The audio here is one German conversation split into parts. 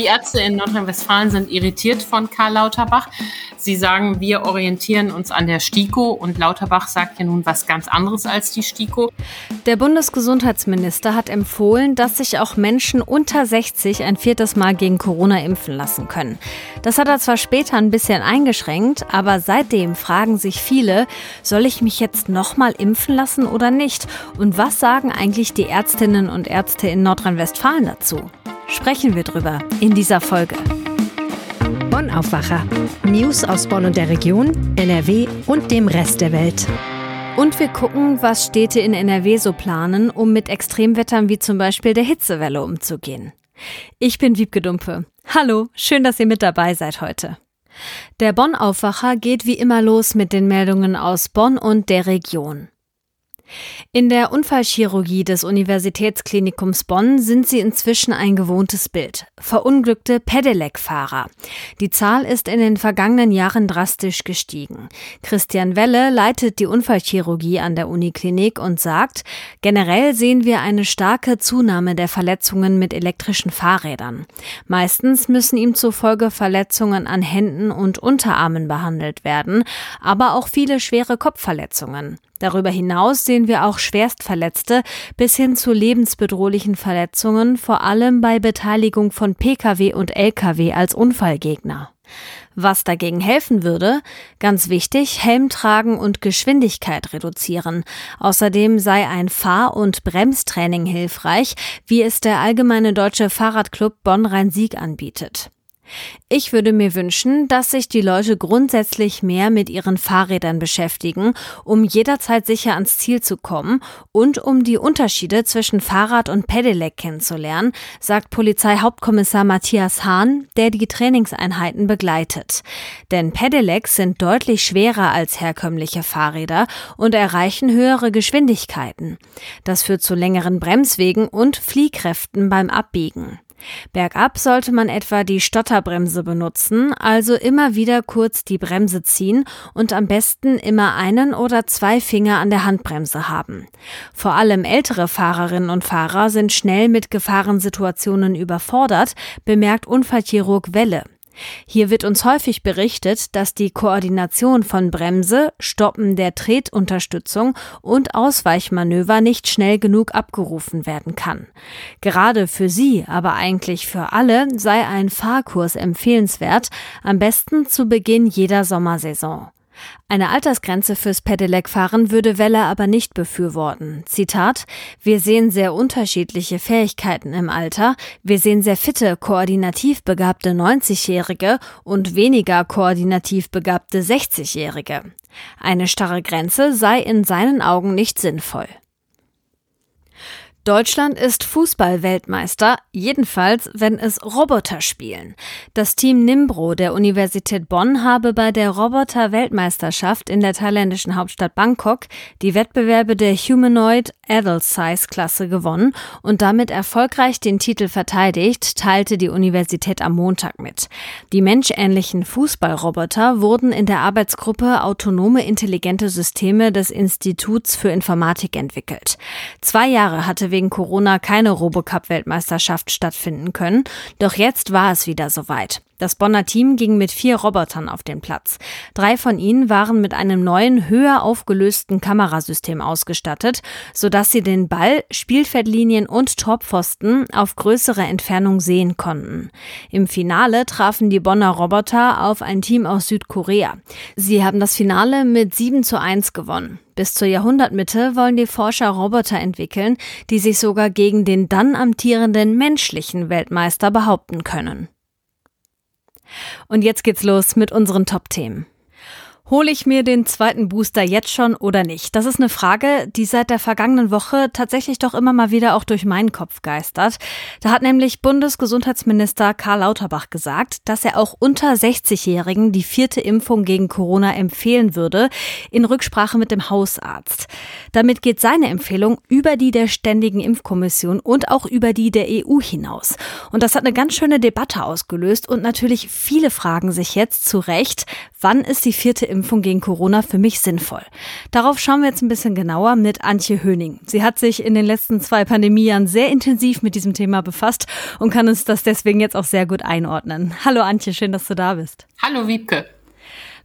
Die Ärzte in Nordrhein-Westfalen sind irritiert von Karl Lauterbach. Sie sagen, wir orientieren uns an der STIKO und Lauterbach sagt ja nun was ganz anderes als die STIKO. Der Bundesgesundheitsminister hat empfohlen, dass sich auch Menschen unter 60 ein viertes Mal gegen Corona impfen lassen können. Das hat er zwar später ein bisschen eingeschränkt, aber seitdem fragen sich viele, soll ich mich jetzt nochmal impfen lassen oder nicht? Und was sagen eigentlich die Ärztinnen und Ärzte in Nordrhein-Westfalen dazu? Sprechen wir drüber in dieser Folge. Bonn Aufwacher. News aus Bonn und der Region, NRW und dem Rest der Welt. Und wir gucken, was Städte in NRW so planen, um mit Extremwettern wie zum Beispiel der Hitzewelle umzugehen. Ich bin Wiebke Dumpe. Hallo, schön, dass ihr mit dabei seid heute. Der Bonn-Aufwacher geht wie immer los mit den Meldungen aus Bonn und der Region. In der Unfallchirurgie des Universitätsklinikums Bonn sind sie inzwischen ein gewohntes Bild. Verunglückte Pedelec-Fahrer. Die Zahl ist in den vergangenen Jahren drastisch gestiegen. Christian Welle leitet die Unfallchirurgie an der Uniklinik und sagt, generell sehen wir eine starke Zunahme der Verletzungen mit elektrischen Fahrrädern. Meistens müssen ihm zufolge Verletzungen an Händen und Unterarmen behandelt werden, aber auch viele schwere Kopfverletzungen. Darüber hinaus sehen wir auch Schwerstverletzte bis hin zu lebensbedrohlichen Verletzungen, vor allem bei Beteiligung von Pkw und Lkw als Unfallgegner. Was dagegen helfen würde, ganz wichtig, Helm tragen und Geschwindigkeit reduzieren. Außerdem sei ein Fahr- und Bremstraining hilfreich, wie es der Allgemeine Deutsche Fahrradclub Bonn-Rhein-Sieg anbietet. Ich würde mir wünschen, dass sich die Leute grundsätzlich mehr mit ihren Fahrrädern beschäftigen, um jederzeit sicher ans Ziel zu kommen und um die Unterschiede zwischen Fahrrad und Pedelec kennenzulernen, sagt Polizeihauptkommissar Matthias Hahn, der die Trainingseinheiten begleitet. Denn Pedelecs sind deutlich schwerer als herkömmliche Fahrräder und erreichen höhere Geschwindigkeiten. Das führt zu längeren Bremswegen und Fliehkräften beim Abbiegen. Bergab sollte man etwa die Stotterbremse benutzen, also immer wieder kurz die Bremse ziehen und am besten immer einen oder zwei Finger an der Handbremse haben. Vor allem ältere Fahrerinnen und Fahrer sind schnell mit Gefahrensituationen überfordert, bemerkt Unfallchirurg Welle. Hier wird uns häufig berichtet, dass die Koordination von Bremse, Stoppen der Tretunterstützung und Ausweichmanöver nicht schnell genug abgerufen werden kann. Gerade für Sie, aber eigentlich für alle, sei ein Fahrkurs empfehlenswert, am besten zu Beginn jeder Sommersaison. Eine Altersgrenze fürs Pedelec-Fahren würde Weller aber nicht befürworten. Zitat: Wir sehen sehr unterschiedliche Fähigkeiten im Alter. Wir sehen sehr fitte, koordinativ begabte 90-Jährige und weniger koordinativ begabte 60-Jährige. Eine starre Grenze sei in seinen Augen nicht sinnvoll. Deutschland ist Fußballweltmeister, jedenfalls wenn es Roboter spielen. Das Team Nimbro der Universität Bonn habe bei der Roboter-Weltmeisterschaft in der thailändischen Hauptstadt Bangkok die Wettbewerbe der Humanoid Adult Size Klasse gewonnen und damit erfolgreich den Titel verteidigt, teilte die Universität am Montag mit. Die menschähnlichen Fußballroboter wurden in der Arbeitsgruppe Autonome intelligente Systeme des Instituts für Informatik entwickelt. Zwei Jahre hatte wegen Corona keine Robocup-Weltmeisterschaft stattfinden können, doch jetzt war es wieder soweit. Das Bonner Team ging mit vier Robotern auf den Platz. Drei von ihnen waren mit einem neuen, höher aufgelösten Kamerasystem ausgestattet, sodass sie den Ball, Spielfeldlinien und Torpfosten auf größere Entfernung sehen konnten. Im Finale trafen die Bonner Roboter auf ein Team aus Südkorea. Sie haben das Finale mit 7 zu 1 gewonnen. Bis zur Jahrhundertmitte wollen die Forscher Roboter entwickeln, die sich sogar gegen den dann amtierenden menschlichen Weltmeister behaupten können. Und jetzt geht's los mit unseren Top-Themen. Hole ich mir den zweiten Booster jetzt schon oder nicht? Das ist eine Frage, die seit der vergangenen Woche tatsächlich doch immer mal wieder auch durch meinen Kopf geistert. Da hat nämlich Bundesgesundheitsminister Karl Lauterbach gesagt, dass er auch unter 60-Jährigen die vierte Impfung gegen Corona empfehlen würde, in Rücksprache mit dem Hausarzt. Damit geht seine Empfehlung über die der Ständigen Impfkommission und auch über die der EU hinaus. Und das hat eine ganz schöne Debatte ausgelöst und natürlich viele fragen sich jetzt zu Recht, wann ist die vierte Impfung Impfung gegen Corona für mich sinnvoll? Darauf schauen wir jetzt ein bisschen genauer mit Antje Höning. Sie hat sich in den letzten zwei Pandemiejahren sehr intensiv mit diesem Thema befasst und kann uns das deswegen jetzt auch sehr gut einordnen. Hallo Antje, schön, dass du da bist. Hallo Wiebke.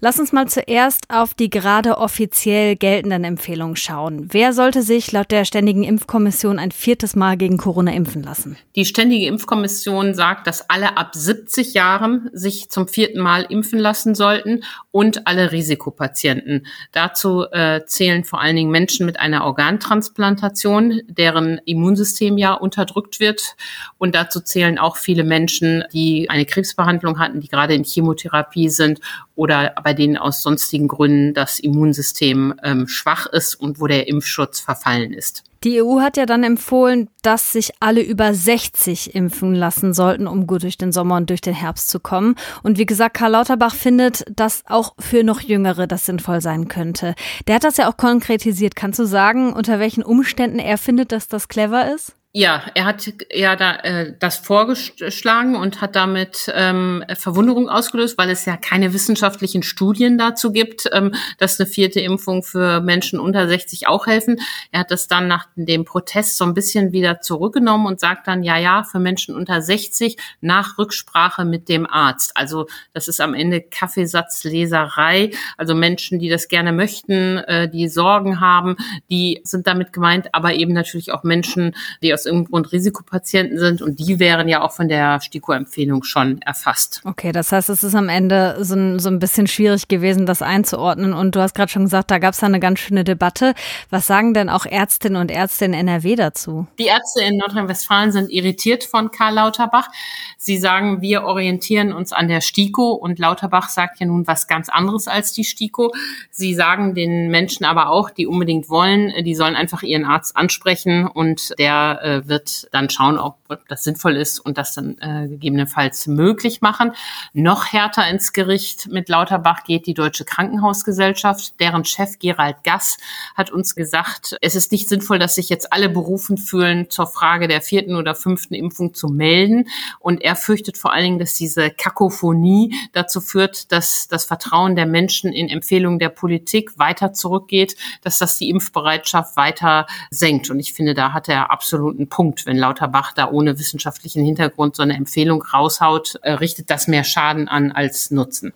Lass uns mal zuerst auf die gerade offiziell geltenden Empfehlungen schauen. Wer sollte sich laut der Ständigen Impfkommission ein viertes Mal gegen Corona impfen lassen? Die Ständige Impfkommission sagt, dass alle ab 70 Jahren sich zum vierten Mal impfen lassen sollten und alle Risikopatienten. Dazu äh, zählen vor allen Dingen Menschen mit einer Organtransplantation, deren Immunsystem ja unterdrückt wird. Und dazu zählen auch viele Menschen, die eine Krebsbehandlung hatten, die gerade in Chemotherapie sind oder bei denen aus sonstigen Gründen das Immunsystem ähm, schwach ist und wo der Impfschutz verfallen ist. Die EU hat ja dann empfohlen, dass sich alle über 60 impfen lassen sollten, um gut durch den Sommer und durch den Herbst zu kommen. Und wie gesagt, Karl Lauterbach findet, dass auch für noch Jüngere das sinnvoll sein könnte. Der hat das ja auch konkretisiert. Kannst du sagen, unter welchen Umständen er findet, dass das clever ist? Ja, er hat ja da äh, das vorgeschlagen und hat damit ähm, Verwunderung ausgelöst, weil es ja keine wissenschaftlichen Studien dazu gibt, ähm, dass eine vierte Impfung für Menschen unter 60 auch helfen. Er hat das dann nach dem Protest so ein bisschen wieder zurückgenommen und sagt dann, ja, ja, für Menschen unter 60 nach Rücksprache mit dem Arzt. Also das ist am Ende Kaffeesatzleserei. Also Menschen, die das gerne möchten, äh, die Sorgen haben, die sind damit gemeint, aber eben natürlich auch Menschen, die aus irgendeinem Grund Risikopatienten sind und die wären ja auch von der STIKO-Empfehlung schon erfasst. Okay, das heißt, es ist am Ende so ein, so ein bisschen schwierig gewesen, das einzuordnen und du hast gerade schon gesagt, da gab es eine ganz schöne Debatte. Was sagen denn auch Ärztinnen und Ärzte in NRW dazu? Die Ärzte in Nordrhein-Westfalen sind irritiert von Karl Lauterbach. Sie sagen, wir orientieren uns an der STIKO und Lauterbach sagt ja nun was ganz anderes als die STIKO. Sie sagen den Menschen aber auch, die unbedingt wollen, die sollen einfach ihren Arzt ansprechen und der äh, wird dann schauen, ob das sinnvoll ist und das dann äh, gegebenenfalls möglich machen. Noch härter ins Gericht mit Lauterbach geht die Deutsche Krankenhausgesellschaft. Deren Chef Gerald Gass hat uns gesagt, es ist nicht sinnvoll, dass sich jetzt alle berufen fühlen, zur Frage der vierten oder fünften Impfung zu melden. Und er fürchtet vor allen Dingen, dass diese Kakophonie dazu führt, dass das Vertrauen der Menschen in Empfehlungen der Politik weiter zurückgeht, dass das die Impfbereitschaft weiter senkt. Und ich finde, da hat er absolut einen Punkt, wenn Lauterbach da ohne wissenschaftlichen Hintergrund so eine Empfehlung raushaut, äh, richtet das mehr Schaden an als Nutzen.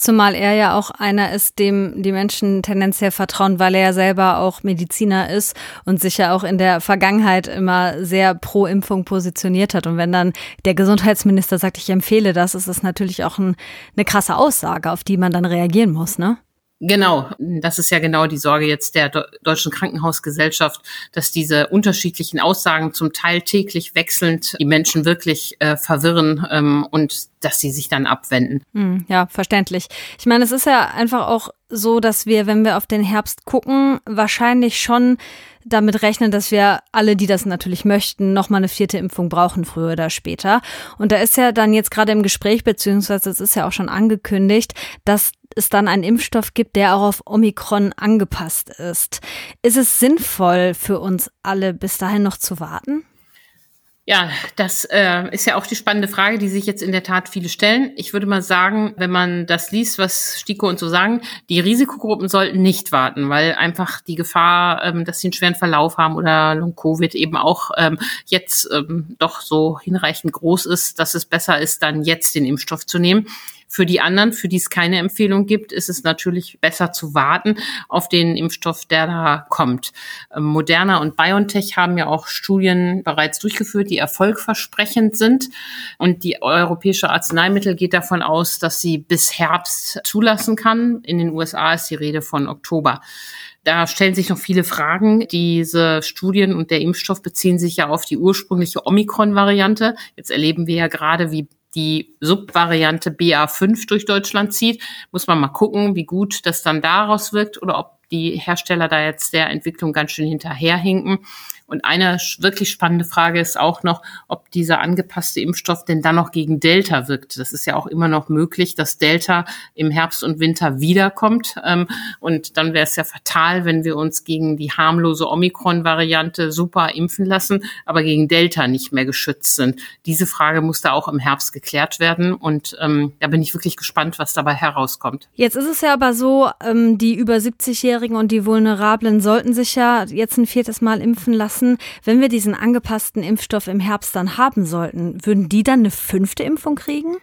Zumal er ja auch einer ist, dem die Menschen tendenziell vertrauen, weil er ja selber auch Mediziner ist und sich ja auch in der Vergangenheit immer sehr pro Impfung positioniert hat. Und wenn dann der Gesundheitsminister sagt, ich empfehle das, ist es natürlich auch ein, eine krasse Aussage, auf die man dann reagieren muss, ne? Genau, das ist ja genau die Sorge jetzt der Deutschen Krankenhausgesellschaft, dass diese unterschiedlichen Aussagen zum Teil täglich wechselnd die Menschen wirklich äh, verwirren ähm, und dass sie sich dann abwenden. Hm, ja, verständlich. Ich meine, es ist ja einfach auch so, dass wir, wenn wir auf den Herbst gucken, wahrscheinlich schon damit rechnen, dass wir alle, die das natürlich möchten, noch mal eine vierte Impfung brauchen, früher oder später. Und da ist ja dann jetzt gerade im Gespräch, beziehungsweise es ist ja auch schon angekündigt, dass es dann einen Impfstoff gibt, der auch auf Omikron angepasst ist. Ist es sinnvoll für uns alle bis dahin noch zu warten? Ja, das äh, ist ja auch die spannende Frage, die sich jetzt in der Tat viele stellen. Ich würde mal sagen, wenn man das liest, was Stiko und so sagen, die Risikogruppen sollten nicht warten, weil einfach die Gefahr, ähm, dass sie einen schweren Verlauf haben oder Long-Covid eben auch ähm, jetzt ähm, doch so hinreichend groß ist, dass es besser ist, dann jetzt den Impfstoff zu nehmen. Für die anderen, für die es keine Empfehlung gibt, ist es natürlich besser zu warten auf den Impfstoff, der da kommt. Ähm, Moderna und BioNTech haben ja auch Studien bereits durchgeführt, die erfolgversprechend sind. Und die Europäische Arzneimittel geht davon aus, dass sie bis Herbst zulassen kann. In den USA ist die Rede von Oktober. Da stellen sich noch viele Fragen. Diese Studien und der Impfstoff beziehen sich ja auf die ursprüngliche Omikron-Variante. Jetzt erleben wir ja gerade, wie die Subvariante BA5 durch Deutschland zieht, muss man mal gucken, wie gut das dann daraus wirkt oder ob die Hersteller da jetzt der Entwicklung ganz schön hinterherhinken. Und eine wirklich spannende Frage ist auch noch, ob dieser angepasste Impfstoff denn dann noch gegen Delta wirkt. Das ist ja auch immer noch möglich, dass Delta im Herbst und Winter wiederkommt. Ähm, und dann wäre es ja fatal, wenn wir uns gegen die harmlose Omikron-Variante super impfen lassen, aber gegen Delta nicht mehr geschützt sind. Diese Frage muss da auch im Herbst geklärt werden. Und ähm, da bin ich wirklich gespannt, was dabei herauskommt. Jetzt ist es ja aber so, ähm, die über 70-Jährigen und die Vulnerablen sollten sich ja jetzt ein viertes Mal impfen lassen. Wenn wir diesen angepassten Impfstoff im Herbst dann haben sollten, würden die dann eine fünfte Impfung kriegen?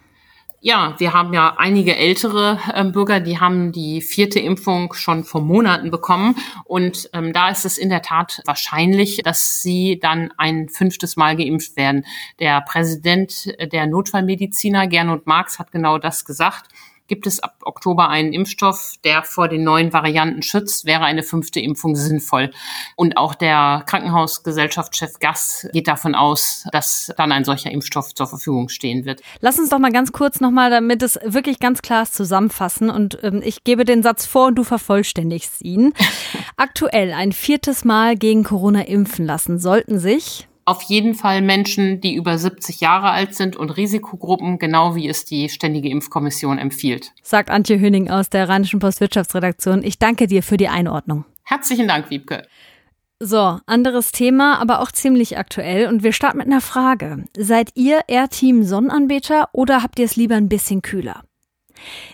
Ja, wir haben ja einige ältere äh, Bürger, die haben die vierte Impfung schon vor Monaten bekommen. Und ähm, da ist es in der Tat wahrscheinlich, dass sie dann ein fünftes Mal geimpft werden. Der Präsident der Notfallmediziner, Gernot Marx, hat genau das gesagt gibt es ab Oktober einen Impfstoff, der vor den neuen Varianten schützt, wäre eine fünfte Impfung sinnvoll. Und auch der Krankenhausgesellschaftschef Gass geht davon aus, dass dann ein solcher Impfstoff zur Verfügung stehen wird. Lass uns doch mal ganz kurz nochmal, damit es wirklich ganz klar ist, zusammenfassen. Und ähm, ich gebe den Satz vor und du vervollständigst ihn. Aktuell ein viertes Mal gegen Corona impfen lassen sollten sich auf jeden Fall Menschen, die über 70 Jahre alt sind und Risikogruppen, genau wie es die Ständige Impfkommission empfiehlt. Sagt Antje Höning aus der Rheinischen Postwirtschaftsredaktion. Ich danke dir für die Einordnung. Herzlichen Dank, Wiebke. So, anderes Thema, aber auch ziemlich aktuell. Und wir starten mit einer Frage. Seid ihr eher Team Sonnenanbeter oder habt ihr es lieber ein bisschen kühler?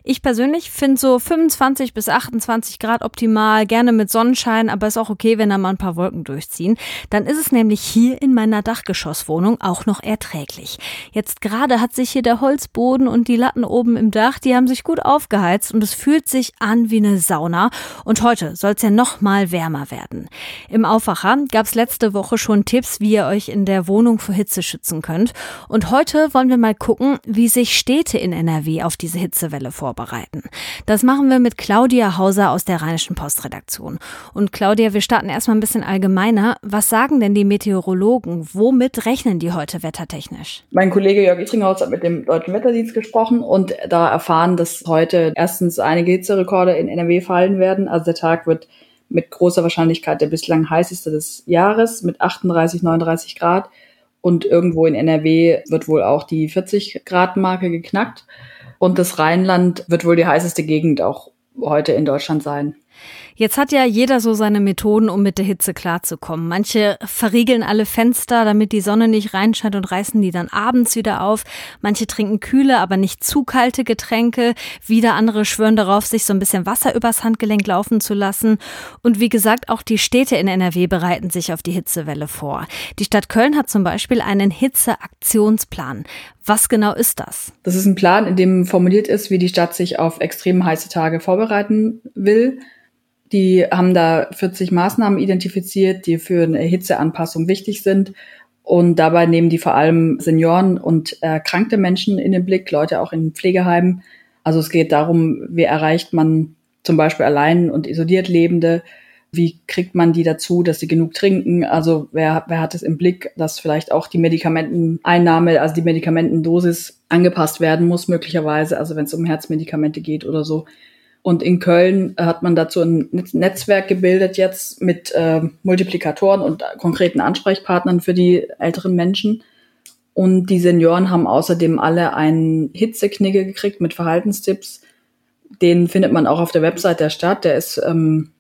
Ich persönlich finde so 25 bis 28 Grad optimal, gerne mit Sonnenschein, aber ist auch okay, wenn da mal ein paar Wolken durchziehen. Dann ist es nämlich hier in meiner Dachgeschosswohnung auch noch erträglich. Jetzt gerade hat sich hier der Holzboden und die Latten oben im Dach, die haben sich gut aufgeheizt und es fühlt sich an wie eine Sauna. Und heute soll es ja noch mal wärmer werden. Im Aufwacher gab es letzte Woche schon Tipps, wie ihr euch in der Wohnung vor Hitze schützen könnt. Und heute wollen wir mal gucken, wie sich Städte in NRW auf diese Hitzewelle Hitzewelle vorbereiten. Das machen wir mit Claudia Hauser aus der Rheinischen Postredaktion. Und Claudia, wir starten erstmal ein bisschen allgemeiner. Was sagen denn die Meteorologen? Womit rechnen die heute wettertechnisch? Mein Kollege Jörg Itringhaus hat mit dem Deutschen Wetterdienst gesprochen und da erfahren, dass heute erstens einige Hitzerekorde in NRW fallen werden. Also der Tag wird mit großer Wahrscheinlichkeit der bislang heißeste des Jahres mit 38, 39 Grad. Und irgendwo in NRW wird wohl auch die 40 Grad Marke geknackt. Und das Rheinland wird wohl die heißeste Gegend auch heute in Deutschland sein. Jetzt hat ja jeder so seine Methoden, um mit der Hitze klarzukommen. Manche verriegeln alle Fenster, damit die Sonne nicht reinscheint und reißen die dann abends wieder auf. Manche trinken kühle, aber nicht zu kalte Getränke. Wieder andere schwören darauf, sich so ein bisschen Wasser übers Handgelenk laufen zu lassen. Und wie gesagt, auch die Städte in NRW bereiten sich auf die Hitzewelle vor. Die Stadt Köln hat zum Beispiel einen Hitzeaktionsplan. Was genau ist das? Das ist ein Plan, in dem formuliert ist, wie die Stadt sich auf extrem heiße Tage vorbereiten will. Die haben da 40 Maßnahmen identifiziert, die für eine Hitzeanpassung wichtig sind. Und dabei nehmen die vor allem Senioren und erkrankte Menschen in den Blick, Leute auch in Pflegeheimen. Also es geht darum, wie erreicht man zum Beispiel allein und isoliert Lebende, wie kriegt man die dazu, dass sie genug trinken? Also wer, wer hat es im Blick, dass vielleicht auch die Medikamenteneinnahme, also die Medikamentendosis angepasst werden muss, möglicherweise, also wenn es um Herzmedikamente geht oder so. Und in Köln hat man dazu ein Netzwerk gebildet jetzt mit äh, Multiplikatoren und konkreten Ansprechpartnern für die älteren Menschen. Und die Senioren haben außerdem alle einen Hitzeknigge gekriegt mit Verhaltenstipps. Den findet man auch auf der Website der Stadt. Der ist ähm,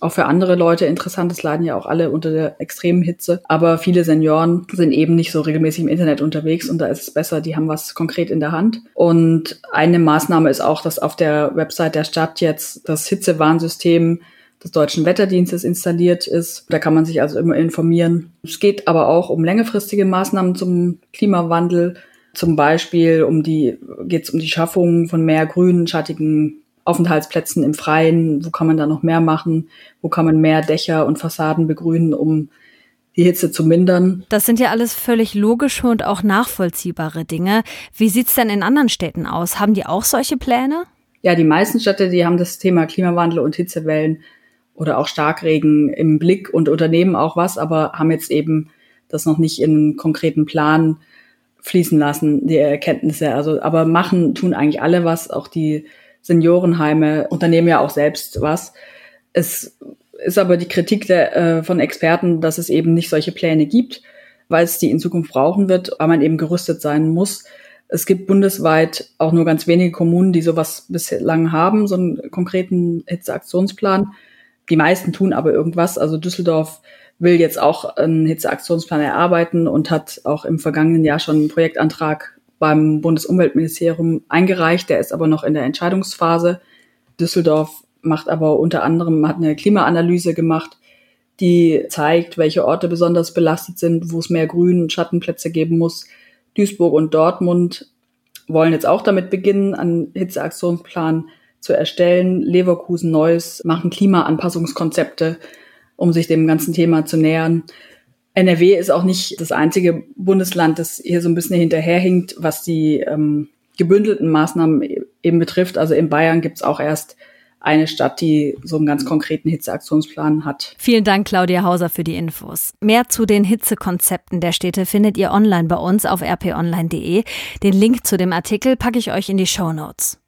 auch für andere Leute interessant. Es leiden ja auch alle unter der extremen Hitze. Aber viele Senioren sind eben nicht so regelmäßig im Internet unterwegs und da ist es besser, die haben was konkret in der Hand. Und eine Maßnahme ist auch, dass auf der Website der Stadt jetzt das Hitzewarnsystem des deutschen Wetterdienstes installiert ist. Da kann man sich also immer informieren. Es geht aber auch um längerfristige Maßnahmen zum Klimawandel. Zum Beispiel um die, geht es um die Schaffung von mehr grünen, schattigen Aufenthaltsplätzen im Freien, wo kann man da noch mehr machen, wo kann man mehr Dächer und Fassaden begrünen, um die Hitze zu mindern. Das sind ja alles völlig logische und auch nachvollziehbare Dinge. Wie sieht's denn in anderen Städten aus? Haben die auch solche Pläne? Ja, die meisten Städte, die haben das Thema Klimawandel und Hitzewellen oder auch Starkregen im Blick und unternehmen auch was, aber haben jetzt eben das noch nicht in einen konkreten Plan fließen lassen, die Erkenntnisse. Also, aber machen tun eigentlich alle was, auch die Seniorenheime unternehmen ja auch selbst was. Es ist aber die Kritik der, äh, von Experten, dass es eben nicht solche Pläne gibt, weil es die in Zukunft brauchen wird, weil man eben gerüstet sein muss. Es gibt bundesweit auch nur ganz wenige Kommunen, die sowas bislang haben, so einen konkreten Hitzeaktionsplan. Die meisten tun aber irgendwas. Also Düsseldorf will jetzt auch einen Hitzeaktionsplan erarbeiten und hat auch im vergangenen Jahr schon einen Projektantrag beim Bundesumweltministerium eingereicht. Der ist aber noch in der Entscheidungsphase. Düsseldorf macht aber unter anderem, hat eine Klimaanalyse gemacht, die zeigt, welche Orte besonders belastet sind, wo es mehr Grün- und Schattenplätze geben muss. Duisburg und Dortmund wollen jetzt auch damit beginnen, einen Hitzeaktionsplan zu erstellen. Leverkusen, Neuss machen Klimaanpassungskonzepte, um sich dem ganzen Thema zu nähern. NRW ist auch nicht das einzige Bundesland, das hier so ein bisschen hinterherhinkt, was die ähm, gebündelten Maßnahmen e-, eben betrifft. Also in Bayern gibt's auch erst eine Stadt, die so einen ganz konkreten Hitzeaktionsplan hat. Vielen Dank, Claudia Hauser, für die Infos. Mehr zu den Hitzekonzepten der Städte findet ihr online bei uns auf rponline.de. Den Link zu dem Artikel packe ich euch in die Show Notes.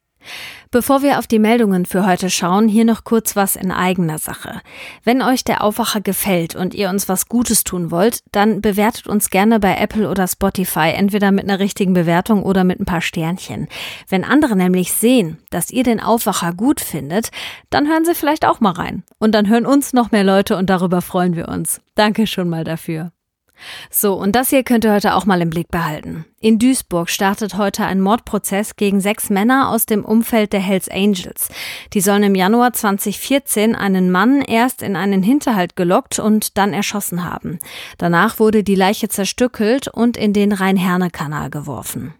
Bevor wir auf die Meldungen für heute schauen, hier noch kurz was in eigener Sache. Wenn euch der Aufwacher gefällt und ihr uns was Gutes tun wollt, dann bewertet uns gerne bei Apple oder Spotify, entweder mit einer richtigen Bewertung oder mit ein paar Sternchen. Wenn andere nämlich sehen, dass ihr den Aufwacher gut findet, dann hören sie vielleicht auch mal rein. Und dann hören uns noch mehr Leute und darüber freuen wir uns. Danke schon mal dafür. So, und das hier könnt ihr heute auch mal im Blick behalten. In Duisburg startet heute ein Mordprozess gegen sechs Männer aus dem Umfeld der Hells Angels. Die sollen im Januar 2014 einen Mann erst in einen Hinterhalt gelockt und dann erschossen haben. Danach wurde die Leiche zerstückelt und in den Rhein-Herne-Kanal geworfen.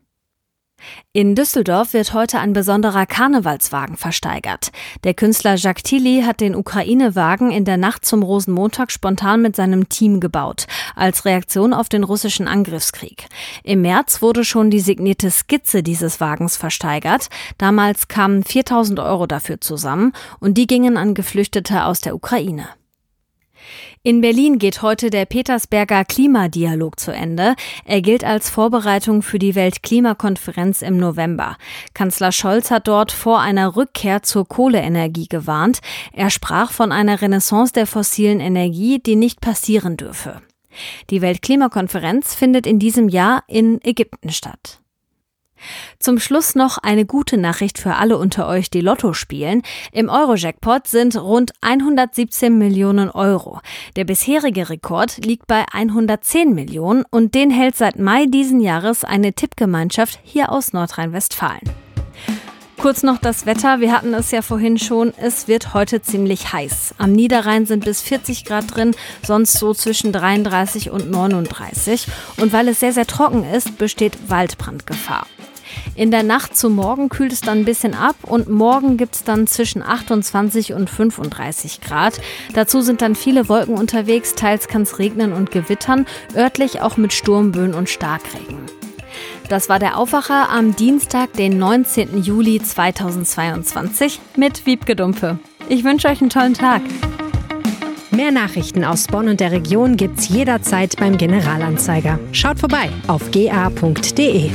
In Düsseldorf wird heute ein besonderer Karnevalswagen versteigert. Der Künstler Jacques Tilly hat den Ukraine-Wagen in der Nacht zum Rosenmontag spontan mit seinem Team gebaut, als Reaktion auf den russischen Angriffskrieg. Im März wurde schon die signierte Skizze dieses Wagens versteigert. Damals kamen 4000 Euro dafür zusammen und die gingen an Geflüchtete aus der Ukraine. In Berlin geht heute der Petersberger Klimadialog zu Ende. Er gilt als Vorbereitung für die Weltklimakonferenz im November. Kanzler Scholz hat dort vor einer Rückkehr zur Kohleenergie gewarnt. Er sprach von einer Renaissance der fossilen Energie, die nicht passieren dürfe. Die Weltklimakonferenz findet in diesem Jahr in Ägypten statt. Zum Schluss noch eine gute Nachricht für alle unter euch, die Lotto spielen. Im Euro-Jackpot sind rund 117 Millionen Euro. Der bisherige Rekord liegt bei 110 Millionen und den hält seit Mai diesen Jahres eine Tippgemeinschaft hier aus Nordrhein-Westfalen. Kurz noch das Wetter. Wir hatten es ja vorhin schon. Es wird heute ziemlich heiß. Am Niederrhein sind bis 40 Grad drin, sonst so zwischen 33 und 39. Und weil es sehr, sehr trocken ist, besteht Waldbrandgefahr. In der Nacht zu morgen kühlt es dann ein bisschen ab und morgen gibt es dann zwischen 28 und 35 Grad. Dazu sind dann viele Wolken unterwegs, teils kann es regnen und gewittern, örtlich auch mit Sturmböen und Starkregen. Das war der Aufwacher am Dienstag, den 19. Juli 2022 mit Wiebke Dumpe. Ich wünsche euch einen tollen Tag. Mehr Nachrichten aus Bonn und der Region gibt's jederzeit beim Generalanzeiger. Schaut vorbei auf ga.de.